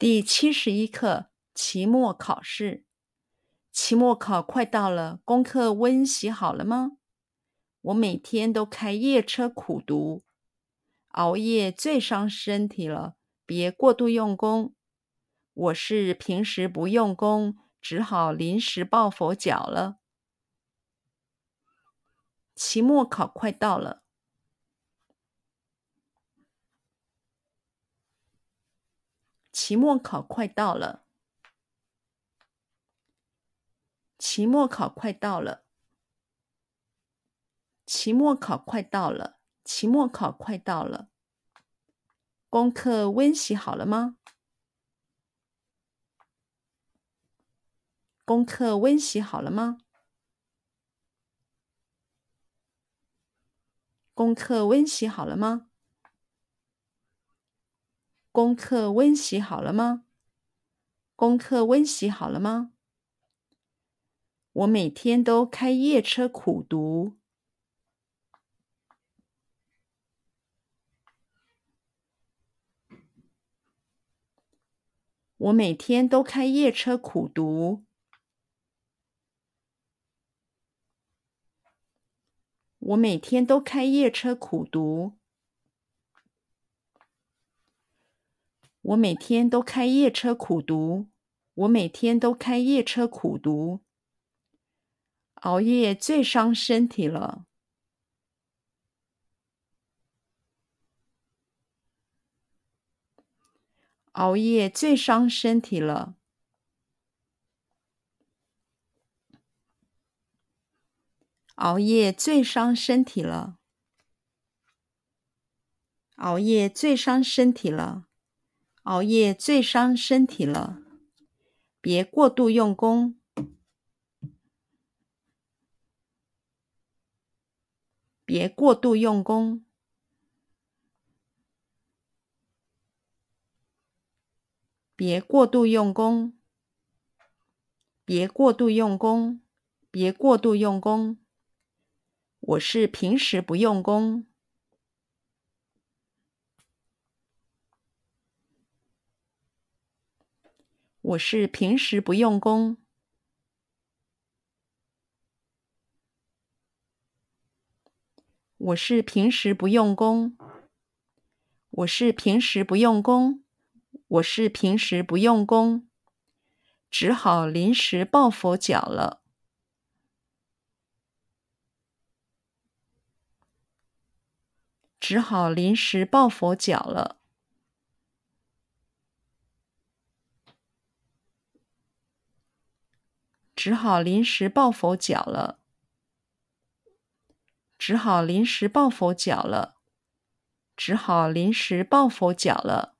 第七十一课期末考试。期末考快到了，功课温习好了吗？我每天都开夜车苦读，熬夜最伤身体了，别过度用功。我是平时不用功，只好临时抱佛脚了。期末考快到了。期末考快到了，期末考快到了，期末考快到了，期末考快到了。功课温习好了吗？功课温习好了吗？功课温习好了吗？功课温习好了吗？功课温习好了吗？我每天都开夜车苦读。我每天都开夜车苦读。我每天都开夜车苦读。我每天都开夜车苦读，我每天都开夜车苦读，熬夜最伤身体了。熬夜最伤身体了。熬夜最伤身体了。熬夜最伤身体了。熬夜最伤身体了，别过度用功。别过度用功。别过度用功。别过度用功。别过度用功。我是平时不用功。我是平时不用功。我是平时不用功。我是平时不用功。我是平时不用功。只好临时抱佛脚了。只好临时抱佛脚了。只好临时抱佛脚了。只好临时抱佛脚了。只好临时抱佛脚了。